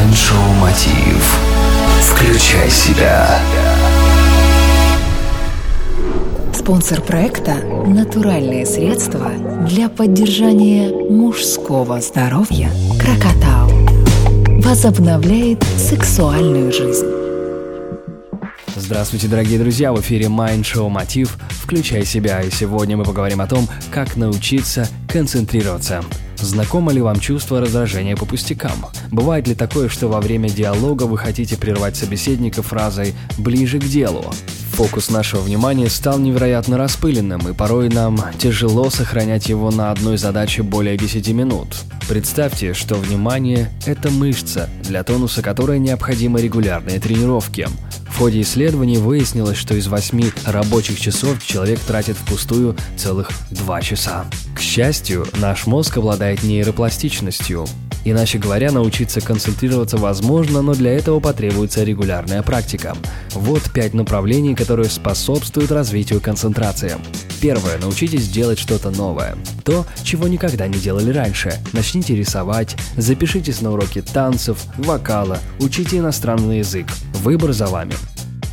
Майншоу Мотив. Включай себя. Спонсор проекта – натуральные средства для поддержания мужского здоровья Крокотау. Возобновляет сексуальную жизнь. Здравствуйте, дорогие друзья! В эфире Mind Show Мотив «Включай себя» и сегодня мы поговорим о том, как научиться концентрироваться. Знакомо ли вам чувство раздражения по пустякам? Бывает ли такое, что во время диалога вы хотите прервать собеседника фразой «ближе к делу»? Фокус нашего внимания стал невероятно распыленным, и порой нам тяжело сохранять его на одной задаче более 10 минут. Представьте, что внимание – это мышца, для тонуса которой необходимы регулярные тренировки. В ходе исследований выяснилось, что из 8 рабочих часов человек тратит впустую целых 2 часа. К счастью, наш мозг обладает нейропластичностью. Иначе говоря, научиться концентрироваться возможно, но для этого потребуется регулярная практика. Вот пять направлений, которые способствуют развитию концентрации. Первое. Научитесь делать что-то новое. То, чего никогда не делали раньше. Начните рисовать, запишитесь на уроки танцев, вокала, учите иностранный язык. Выбор за вами.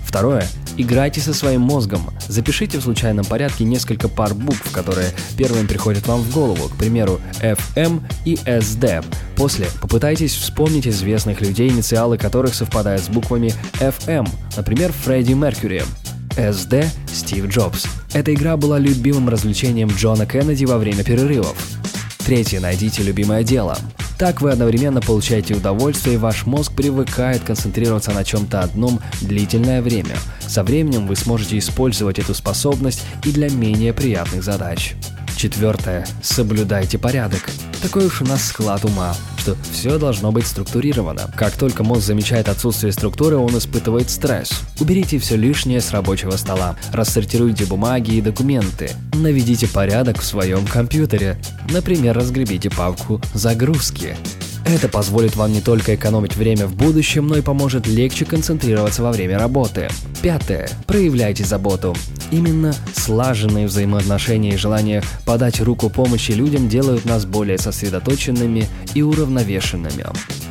Второе. Играйте со своим мозгом. Запишите в случайном порядке несколько пар букв, которые первым приходят вам в голову, к примеру, FM и SD. После попытайтесь вспомнить известных людей, инициалы которых совпадают с буквами FM, например, Фредди Меркьюри. SD – Стив Джобс. Эта игра была любимым развлечением Джона Кеннеди во время перерывов. Третье. Найдите любимое дело. Так вы одновременно получаете удовольствие, и ваш мозг привыкает концентрироваться на чем-то одном длительное время. Со временем вы сможете использовать эту способность и для менее приятных задач. Четвертое. Соблюдайте порядок. Такой уж у нас склад ума, что все должно быть структурировано. Как только мозг замечает отсутствие структуры, он испытывает стресс. Уберите все лишнее с рабочего стола, рассортируйте бумаги и документы, наведите порядок в своем компьютере, например, разгребите папку «Загрузки». Это позволит вам не только экономить время в будущем, но и поможет легче концентрироваться во время работы. Пятое. Проявляйте заботу. Именно слаженные взаимоотношения и желание подать руку помощи людям делают нас более сосредоточенными и уравновешенными.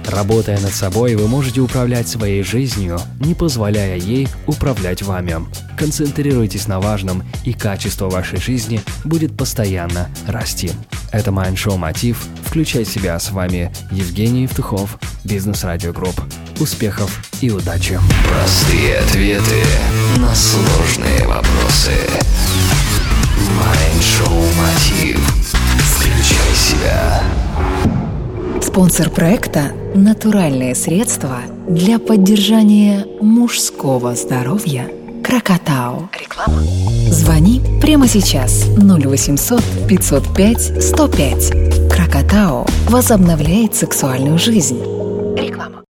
Работая над собой, вы можете управлять своей жизнью, не позволяя ей управлять вами. Концентрируйтесь на важном, и качество вашей жизни будет постоянно расти. Это Mind Show Мотив. Включай себя с вами Евгений Евтухов, Бизнес Радио Групп. Успехов и удачи! Простые ответы на сложные вопросы. Мотив. Включай себя. Спонсор проекта – натуральные средства для поддержания мужского здоровья Крокотау. Реклама. Звони прямо сейчас 0800 505 105. Крокотау возобновляет сексуальную жизнь